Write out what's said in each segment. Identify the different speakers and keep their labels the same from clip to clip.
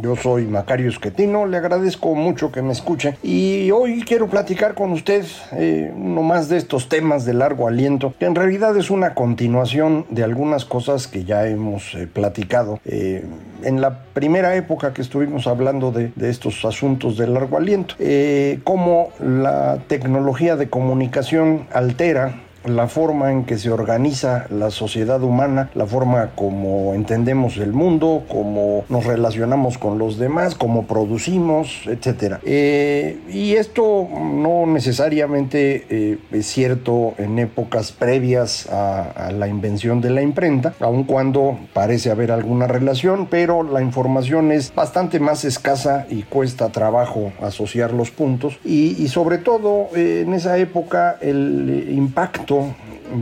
Speaker 1: Yo soy Macario Esquetino, le agradezco mucho que me escuche y hoy quiero platicar con usted eh, uno más de estos temas de largo aliento, que en realidad es una continuación de algunas cosas que ya hemos eh, platicado. Eh, en la primera época que estuvimos hablando de, de estos asuntos de largo aliento, eh, cómo la tecnología de comunicación altera la forma en que se organiza la sociedad humana, la forma como entendemos el mundo, cómo nos relacionamos con los demás, cómo producimos, etc. Eh, y esto no necesariamente eh, es cierto en épocas previas a, la invención de la imprenta, aun cuando parece haber alguna relación, pero la información es bastante más escasa y cuesta trabajo asociar los puntos. Y, y sobre todo eh, en esa época el impacto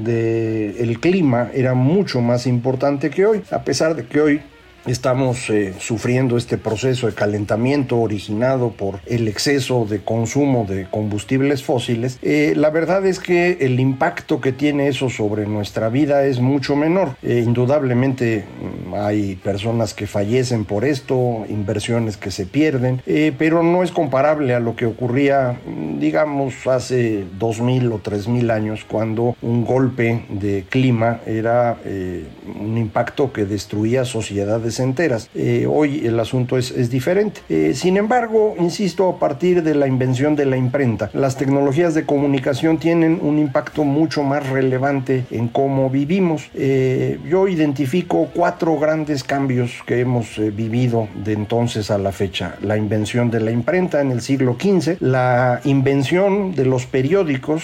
Speaker 1: del el clima era mucho más importante que hoy, a pesar de que hoy Estamos eh, sufriendo este proceso de calentamiento originado por el exceso de consumo de combustibles fósiles. Eh, la verdad es que el impacto que tiene eso sobre nuestra vida es mucho menor. Eh, indudablemente hay personas que fallecen por esto, inversiones que se pierden, pero no es comparable a lo que ocurría, digamos, hace 2000 o 3000 años, cuando un golpe de clima era un impacto que destruía sociedades enteras. Eh, hoy el asunto es, es diferente. Eh, sin embargo, insisto, a partir de la invención de la imprenta, las tecnologías de comunicación tienen un impacto mucho más relevante en cómo vivimos. Eh, yo identifico cuatro grandes cambios que hemos vivido de entonces a la fecha. La invención de la imprenta en el siglo XV, la invención de los periódicos,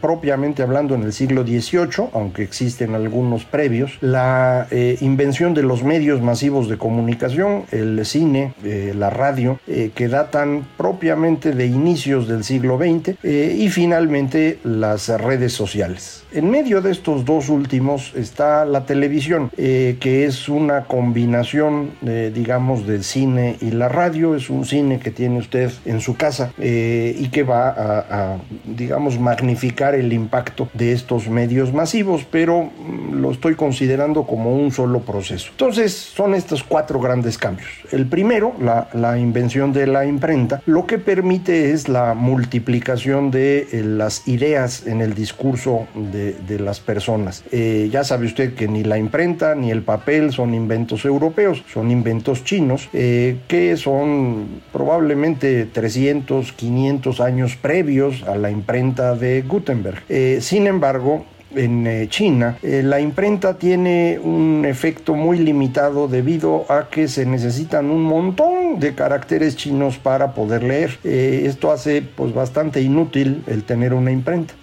Speaker 1: propiamente hablando en el siglo XVIII, aunque existen algunos previos, la invención de los medios masivos de comunicación, el cine, eh, la radio, eh, que datan propiamente de inicios del siglo XX, eh, y finalmente las redes sociales. En medio de estos dos últimos está la televisión, que es una combinación, digamos, del cine y la radio. Es un cine que tiene usted en su casa y que va a, a, digamos, magnificar el impacto de estos medios masivos, pero mm, lo estoy considerando como un solo proceso. Entonces, son estos cuatro grandes cambios. El primero, la, la invención de la imprenta, lo que permite es la multiplicación de eh, las ideas en el discurso de, de las personas. Eh, ya sabe usted que ni la imprenta ni el papel son inventos europeos, son inventos chinos eh, que son probablemente 300, 500 años previos a la imprenta de Gutenberg. Eh, sin embargo, en eh, China, la imprenta tiene un efecto muy limitado debido a que se necesitan un montón de caracteres chinos para poder leer. Esto hace pues bastante inútil el tener una imprenta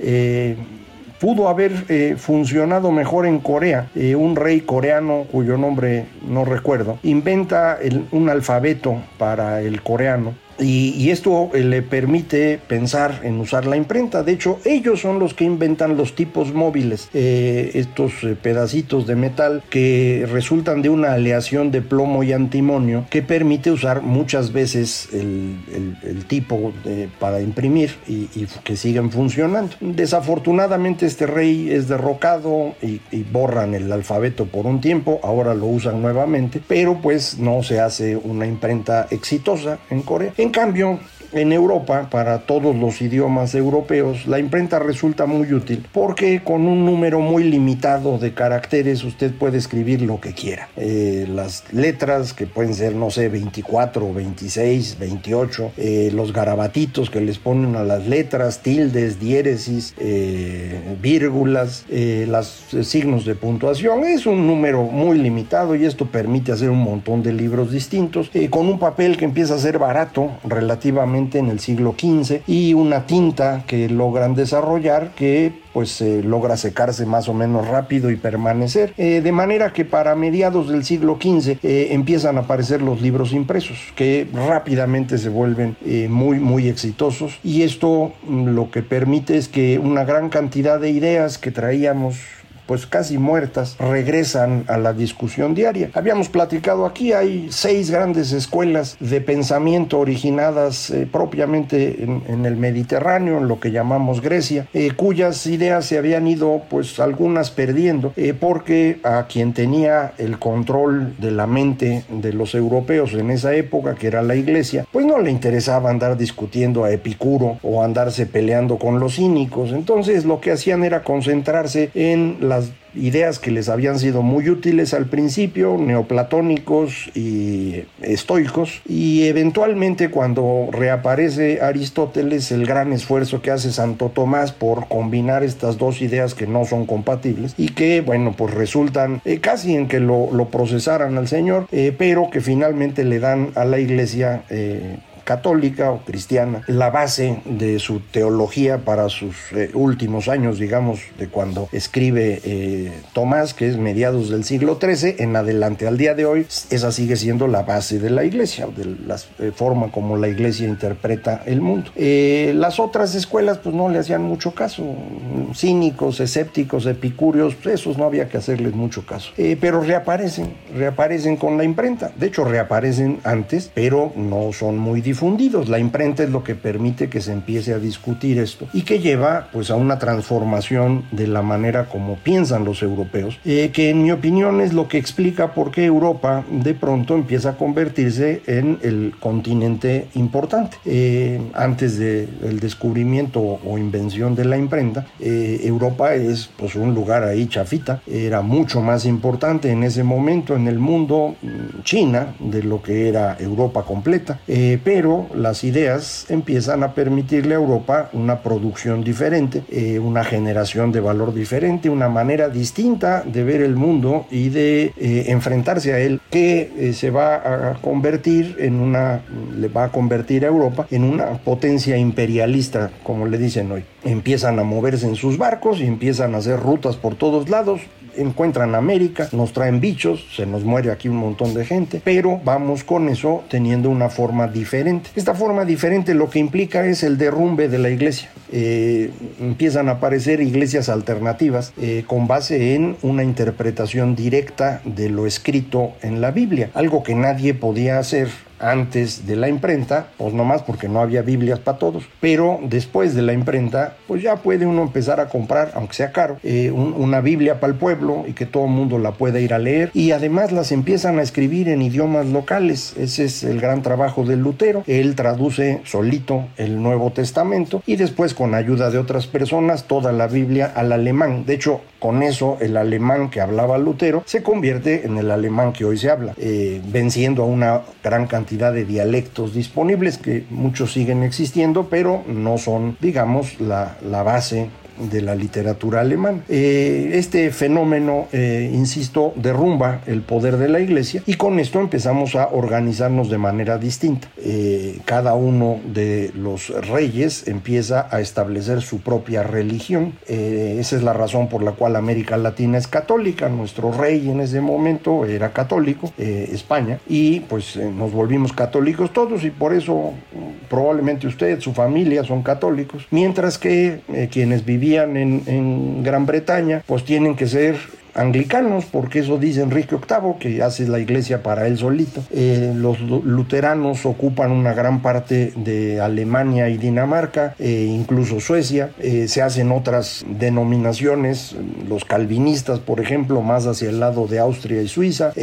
Speaker 1: pudo haber eh, funcionado mejor en Corea. Eh, un rey coreano, cuyo nombre no recuerdo, inventa el, un alfabeto para el coreano y, esto eh, le permite pensar en usar la imprenta. De hecho, ellos son los que inventan los tipos móviles, eh, estos eh, pedacitos de metal que resultan de una aleación de plomo y antimonio que permite usar muchas veces el, tipo para imprimir y, y, que siguen funcionando. Desafortunadamente este rey es derrocado y, y borran el alfabeto por un tiempo, ahora lo usan nuevamente, pero pues no se hace una imprenta exitosa en Corea. Cambio, en Europa, para todos los idiomas europeos, la imprenta resulta muy útil porque con un número muy limitado de caracteres usted puede escribir lo que quiera. Eh, las letras que pueden ser, no sé, 24, 26, 28, los garabatitos que les ponen a las letras, tildes, diéresis, eh, vírgulas, eh, los signos de puntuación. Es un número muy limitado y esto permite hacer un montón de libros distintos con un papel que empieza a ser barato relativamente en el siglo XV y una tinta que logran desarrollar que pues eh, logra secarse más o menos rápido y permanecer. Eh, de manera que para mediados del siglo XV eh, empiezan a aparecer los libros impresos, que rápidamente se vuelven muy, muy exitosos. Y esto mm, lo que permite es que una gran cantidad de ideas que traíamos pues casi muertas, regresan a la discusión diaria. Habíamos platicado aquí, hay seis grandes escuelas de pensamiento originadas eh, propiamente en, el Mediterráneo, en lo que llamamos Grecia, eh, cuyas ideas se habían ido pues algunas perdiendo, eh, porque a quien tenía el control de la mente de los europeos en esa época, que era la iglesia, pues no le interesaba andar discutiendo a Epicuro o andarse peleando con los cínicos. Entonces lo que hacían era concentrarse en la ideas que les habían sido muy útiles al principio, neoplatónicos y estoicos, y eventualmente cuando reaparece Aristóteles, el gran esfuerzo que hace Santo Tomás por combinar estas dos ideas que no son compatibles y que, bueno, pues resultan eh, casi en que lo, procesaran al Señor, eh, pero que finalmente le dan a la iglesia eh, católica o cristiana, la base de su teología para sus eh, últimos años, digamos, de cuando escribe eh, Tomás, que es mediados del siglo XIII, en adelante al día de hoy, esa sigue siendo la base de la iglesia, de la eh, forma como la iglesia interpreta el mundo. las otras escuelas pues no le hacían mucho caso, cínicos, escépticos, epicúreos, pues, esos no había que hacerles mucho caso, pero reaparecen, reaparecen con la imprenta, de hecho reaparecen antes, pero no son muy diferentes la imprenta es lo que permite que se empiece a discutir esto y que lleva pues a una transformación de la manera como piensan los europeos, eh, que en mi opinión es lo que explica por qué Europa de pronto empieza a convertirse en el continente importante. Eh, antes del descubrimiento o invención de la imprenta, eh, Europa es pues un lugar ahí chafita, era mucho más importante en ese momento en el mundo mm, China de lo que era Europa completa, pero las ideas empiezan a permitirle a Europa una producción diferente, eh, una generación de valor diferente, una manera distinta de ver el mundo y de eh, enfrentarse a él, que eh, se va a convertir en una, le va a convertir a Europa en una potencia imperialista, como le dicen hoy. Empiezan a moverse en sus barcos y empiezan a hacer rutas por todos lados, encuentran América, nos traen bichos, se nos muere aquí un montón de gente, pero vamos con eso teniendo una forma diferente. Esta forma diferente lo que implica es el derrumbe de la iglesia. Eh, empiezan a aparecer iglesias alternativas eh, con base en una interpretación directa de lo escrito en la Biblia, algo que nadie podía hacer antes de la imprenta, pues nomás porque no había Biblias para todos, pero después de la imprenta, pues ya puede uno empezar a comprar, aunque sea caro, eh, una Biblia para el pueblo y que todo el mundo la pueda ir a leer. Y además las empiezan a escribir en idiomas locales, ese es el gran trabajo del Lutero, él traduce solito el Nuevo Testamento y después con ayuda de otras personas toda la Biblia al alemán, de hecho con eso el alemán que hablaba Lutero se convierte en el alemán que hoy se habla, eh, venciendo a una gran cantidad de dialectos disponibles que muchos siguen existiendo, pero no son, digamos, la, la base de la literatura alemana. Eh, este fenómeno, eh, insisto, derrumba el poder de la iglesia y con esto empezamos a organizarnos de manera distinta. Eh, cada uno de los reyes empieza a establecer su propia religión. esa es la razón por la cual América Latina es católica. Nuestro rey en ese momento era católico, España, y pues nos volvimos católicos todos y por eso probablemente usted, su familia son católicos, mientras que quienes vivían en, Gran Bretaña, pues tienen que ser anglicanos, porque eso dice Enrique VIII, que hace la iglesia para él solito. Eh, los luteranos ocupan una gran parte de Alemania y Dinamarca, e incluso Suecia. Eh, se hacen otras denominaciones, los calvinistas, por ejemplo, más hacia el lado de Austria y Suiza.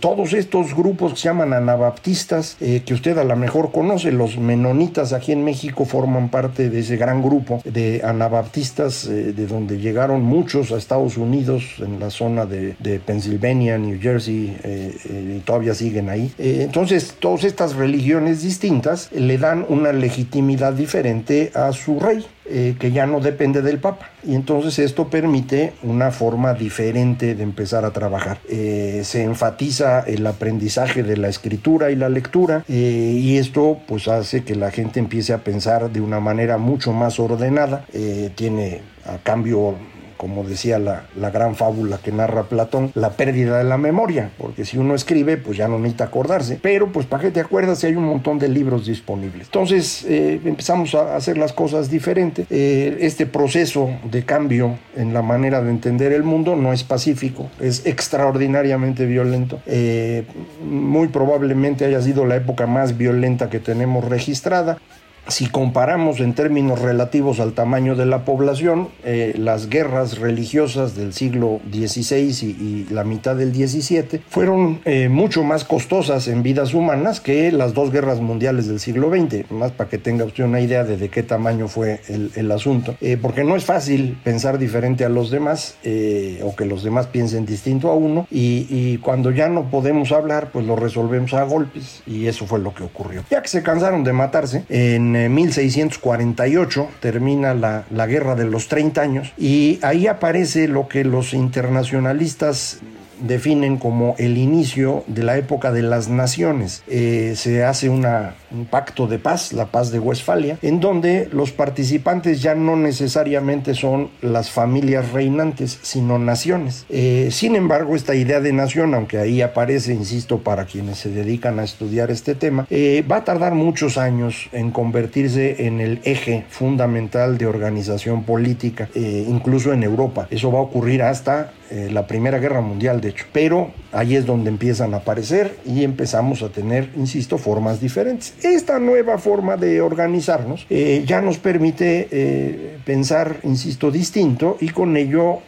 Speaker 1: todos estos grupos que se llaman anabaptistas, que usted a lo mejor conoce, los menonitas aquí en México forman parte de ese gran grupo de anabaptistas, de donde llegaron muchos a Estados Unidos en la zona de, Pennsylvania, New Jersey, eh, eh, y todavía siguen ahí. Eh, entonces, todas estas religiones distintas le dan una legitimidad diferente a su rey. que ya no depende del Papa. Y entonces esto permite una forma diferente de empezar a trabajar. se enfatiza el aprendizaje de la escritura y la lectura y esto pues hace que la gente empiece a pensar de una manera mucho más ordenada. tiene a cambio como decía la, gran fábula que narra Platón, la pérdida de la memoria, porque si uno escribe, pues ya no necesita acordarse, pero pues para qué te acuerdas si hay un montón de libros disponibles. Entonces eh, empezamos a hacer las cosas diferentes. Eh, este proceso de cambio en la manera de entender el mundo no es pacífico, es extraordinariamente violento. Eh, muy probablemente haya sido la época más violenta que tenemos registrada si comparamos en términos relativos al tamaño de la población, eh, las guerras religiosas del siglo XVI y, la mitad del XVII fueron eh, mucho más costosas en vidas humanas que las dos guerras mundiales del siglo XX, más para que tenga usted una idea de, de qué tamaño fue el, asunto. Eh, porque no es fácil pensar diferente a los demás o que los demás piensen distinto a uno y cuando ya no podemos hablar, pues lo resolvemos a golpes y eso fue lo que ocurrió. Ya que se cansaron de matarse, en 1648 termina la, la Guerra de los 30 años y ahí aparece lo que los internacionalistas definen como el inicio de la época de las naciones. Eh, se hace un pacto de paz, la paz de Westfalia, en donde los participantes ya no necesariamente son las familias reinantes, sino naciones. Eh, sin embargo, esta idea de nación, aunque ahí aparece, insisto, para quienes se dedican a estudiar este tema, eh, va a tardar muchos años en convertirse en el eje fundamental de organización política, incluso en Europa. Eso va a ocurrir hasta la Primera Guerra Mundial, de hecho. Pero ahí es donde empiezan a aparecer y empezamos a tener, insisto, formas diferentes. Esta nueva forma de organizarnos eh, ya nos permite eh, pensar, insisto, distinto y con ello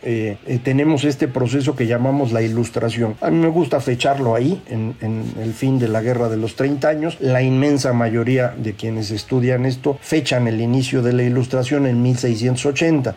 Speaker 1: tenemos este proceso que llamamos la ilustración. A mí me gusta fecharlo ahí, en, en, el fin de la Guerra de los 30 años. La inmensa mayoría de quienes estudian esto fechan el inicio de la ilustración en 1680.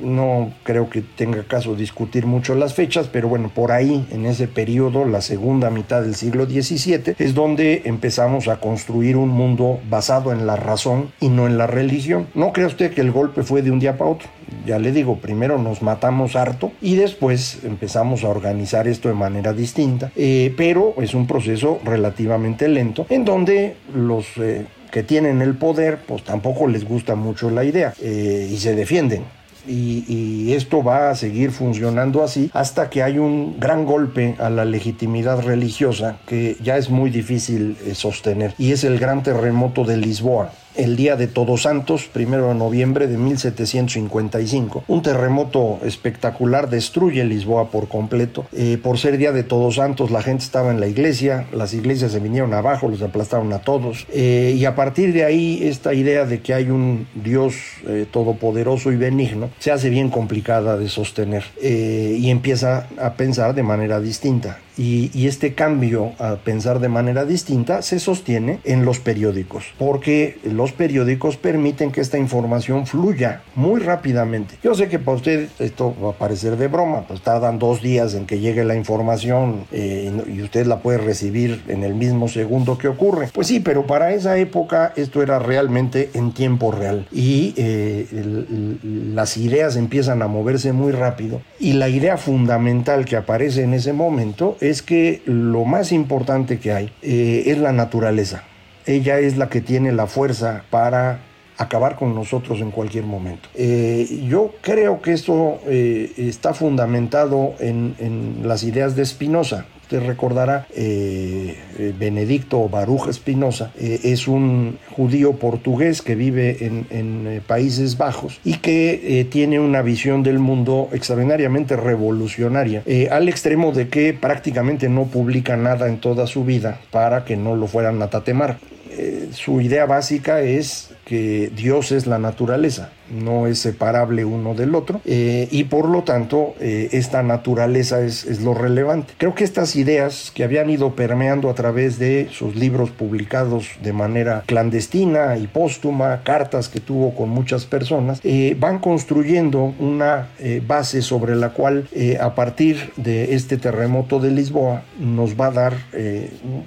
Speaker 1: no creo que tenga caso discutir mucho las fechas, pero bueno, por ahí, en ese periodo, la segunda mitad del siglo XVII, es donde empezamos a construir un mundo basado en la razón y no en la religión. No crea usted que el golpe fue de un día para otro. Ya le digo, primero nos matamos harto y después empezamos a organizar esto de manera distinta, eh, pero es un proceso relativamente lento en donde los... Eh, que tienen el poder, pues tampoco les gusta mucho la idea eh, y se defienden y, esto va a seguir funcionando así hasta que hay un gran golpe a la legitimidad religiosa que ya es muy difícil eh, sostener. Y es el gran terremoto de Lisboa el día de Todos Santos, primero de noviembre de 1755. Un terremoto espectacular destruye Lisboa por completo. Eh, por ser día de Todos Santos, la gente estaba en la iglesia, las iglesias se vinieron abajo, los aplastaron a todos. Eh, y a partir de ahí, esta idea de que hay un Dios eh, todopoderoso y benigno se hace bien complicada de sostener y empieza a pensar de manera distinta. Y, este cambio a pensar de manera distinta se sostiene en los periódicos, porque los periódicos permiten que esta información fluya muy rápidamente. Yo sé que para usted esto va a parecer de broma, pues tardan dos días en que llegue la información eh, y usted la puede recibir en el mismo segundo que ocurre. Pues sí, pero para esa época esto era realmente en tiempo real y eh, las ideas empiezan a moverse muy rápido y la idea fundamental que aparece en ese momento es que lo más importante que hay eh, es la naturaleza. Ella es la que tiene la fuerza para acabar con nosotros en cualquier momento. Eh, yo creo que esto eh, está fundamentado en, las ideas de Spinoza, Usted recordará, Benedicto Baruch Espinosa es un judío portugués que vive en, en Países Bajos y que tiene una visión del mundo extraordinariamente revolucionaria, al extremo de que prácticamente no publica nada en toda su vida para que no lo fueran a tatemar. su idea básica es que Dios es la naturaleza no es separable uno del otro eh, y por lo tanto eh, esta naturaleza es, es, lo relevante. Creo que estas ideas que habían ido permeando a través de sus libros publicados de manera clandestina y póstuma, cartas que tuvo con muchas personas, eh, van construyendo una base sobre la cual a partir de este terremoto de Lisboa nos va a dar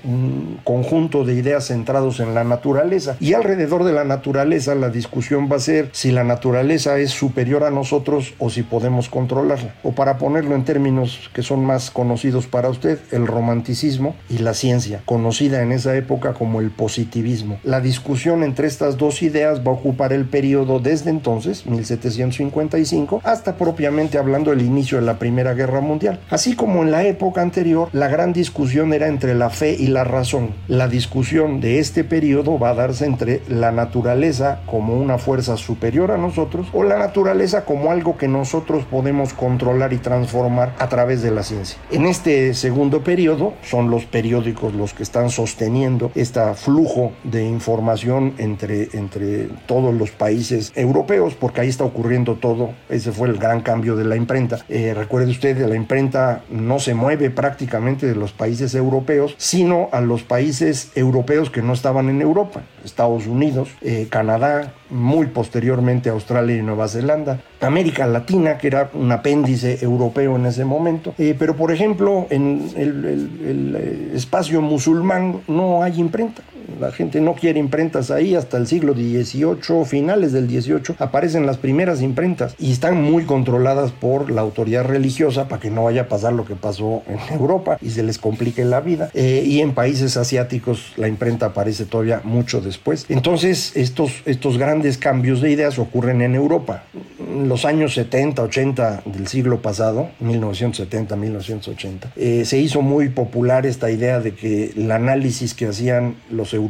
Speaker 1: un conjunto de ideas centrados en la naturaleza y alrededor de la naturaleza la discusión va a ser si la naturaleza es superior a nosotros o si podemos controlarla. O para ponerlo en términos que son más conocidos para usted, el romanticismo y la ciencia, conocida en esa época como el positivismo. La discusión entre estas dos ideas va a ocupar el periodo desde entonces, 1755, hasta propiamente hablando el inicio de la Primera Guerra Mundial. Así como en la época anterior, la gran discusión era entre la fe y la razón. La discusión de este periodo va a darse entre la naturaleza como una fuerza superior a nosotros o la naturaleza como algo que nosotros podemos controlar y transformar a través de la ciencia. En este segundo periodo son los periódicos los que están sosteniendo este flujo de información entre, entre todos los países europeos porque ahí está ocurriendo todo. Ese fue el gran cambio de la imprenta. Eh, recuerde usted, la imprenta no se mueve prácticamente de los países europeos, sino a los países europeos que no estaban en Europa. Estados Unidos, eh, Canadá, muy posteriormente Australia y Nueva Zelanda, América Latina, que era un apéndice europeo en ese momento, eh, pero por ejemplo en el, eh, espacio musulmán no hay imprenta. La gente no quiere imprentas ahí hasta el siglo XVIII, finales del XVIII, aparecen las primeras imprentas y están muy controladas por la autoridad religiosa para que no vaya a pasar lo que pasó en Europa y se les complique la vida. Eh, y en países asiáticos la imprenta aparece todavía mucho después. Entonces estos, estos grandes cambios de ideas ocurren en Europa. En los años 70, 80 del siglo pasado, 1970, 1980, eh, se hizo muy popular esta idea de que el análisis que hacían los europeos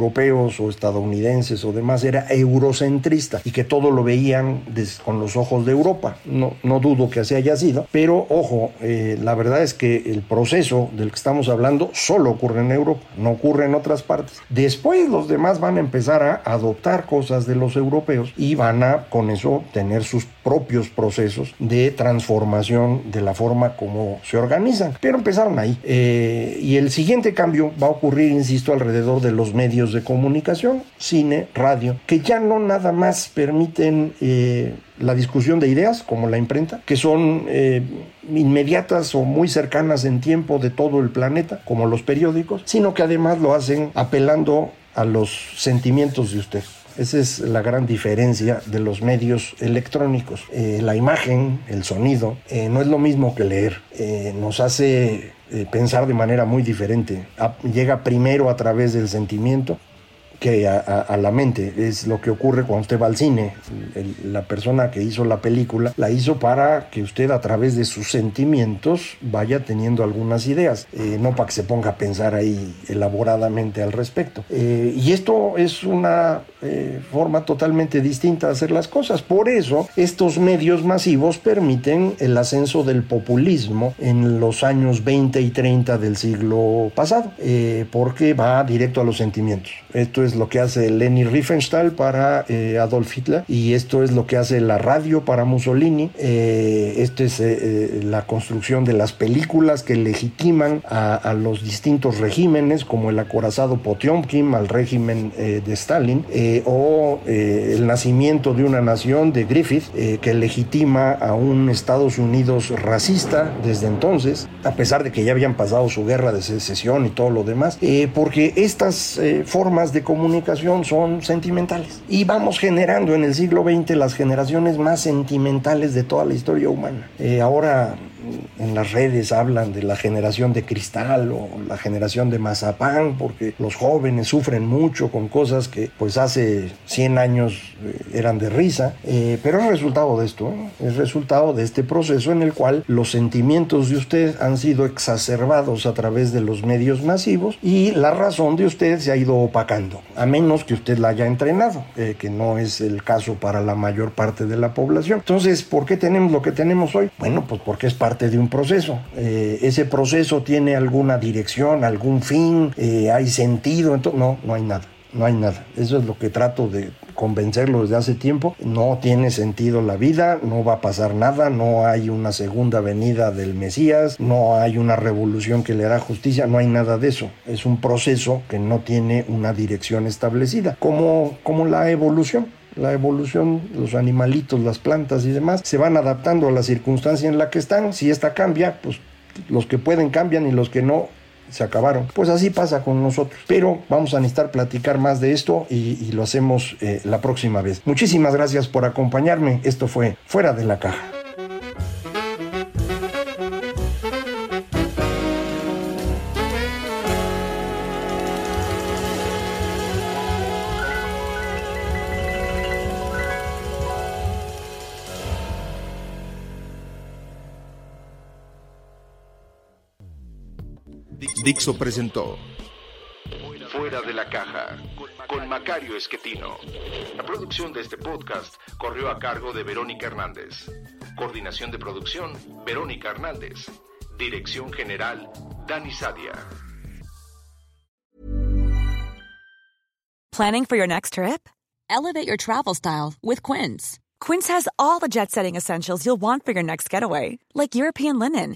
Speaker 1: o estadounidenses o demás era eurocentrista y que todo lo veían con los ojos de Europa. No, no dudo que así haya sido, pero ojo, eh, la verdad es que el proceso del que estamos hablando solo ocurre en Europa, no ocurre en otras partes. Después los demás van a empezar a adoptar cosas de los europeos y van a con eso tener sus propios procesos de transformación de la forma como se organizan. Pero empezaron ahí. Eh, y el siguiente cambio va a ocurrir, insisto, alrededor de los medios de comunicación, cine, radio, que ya no nada más permiten eh, la discusión de ideas, como la imprenta, que son eh, inmediatas o muy cercanas en tiempo de todo el planeta, como los periódicos, sino que además lo hacen apelando a los sentimientos de usted. Esa es la gran diferencia de los medios electrónicos. Eh, la imagen, el sonido, no es lo mismo que leer. nos hace eh, pensar de manera muy diferente. llega primero a través del sentimiento que a, la mente. Es lo que ocurre cuando usted va al cine. la persona que hizo la película la hizo para que usted a través de sus sentimientos vaya teniendo algunas ideas, eh, no para que se ponga a pensar ahí elaboradamente al respecto. Eh, y esto es una eh, forma totalmente distinta de hacer las cosas. Por eso estos medios masivos permiten el ascenso del populismo en los años 20 y 30 del siglo pasado, porque va directo a los sentimientos. Esto es lo que hace Leni Riefenstahl para eh, Adolf Hitler y esto es lo que hace la radio para Mussolini. Eh, esto es eh, la construcción de las películas que legitiman a, los distintos regímenes, como el acorazado Potiomkin al régimen de Stalin, o el nacimiento de una nación de Griffith que legitima a un Estados Unidos racista desde entonces, a pesar de que ya habían pasado su guerra de secesión y todo lo demás, porque estas formas de comunicación son sentimentales. Y vamos generando en el siglo XX las generaciones más sentimentales de toda la historia humana. Eh, ahora en las redes hablan de la generación de cristal o la generación de mazapán, porque los jóvenes sufren mucho con cosas que pues hace 100 años eh, eran de risa, eh, pero es resultado de esto, ¿eh? es resultado de este proceso en el cual los sentimientos de usted han sido exacerbados a través de los medios masivos y la razón de usted se ha ido opacando, a menos que usted la haya entrenado, que no es el caso para la mayor parte de la población. Entonces, ¿por qué tenemos lo que tenemos hoy? Bueno, pues porque es parte de un proceso. ese proceso tiene alguna dirección, algún fin, hay sentido, entonces no, no hay nada no hay nada. Eso es lo que trato de convencerlo desde hace tiempo. No tiene sentido la vida, no va a pasar nada, no hay una segunda venida del Mesías, no hay una revolución que le hará justicia, no hay nada de eso. Es un proceso que no tiene una dirección establecida, como, como la evolución. La evolución, los animalitos, las plantas y demás, se van adaptando a la circunstancia en la que están. Si esta cambia, pues los que pueden cambian y los que no se acabaron. Pues así pasa con nosotros. Pero vamos a necesitar platicar más de esto y, lo hacemos eh, la próxima vez. Muchísimas gracias por acompañarme. Esto fue Fuera de la Caja.
Speaker 2: Dixo presentó Fuera de la caja con Macario Esquetino. La producción de este podcast corrió a cargo de Verónica Hernández. Coordinación de producción, Verónica Hernández. Dirección general, Dani Sadia.
Speaker 3: Planning for your next trip? Elevate your travel style with Quince. Quince has all the jet setting essentials you'll want for your next getaway, like European linen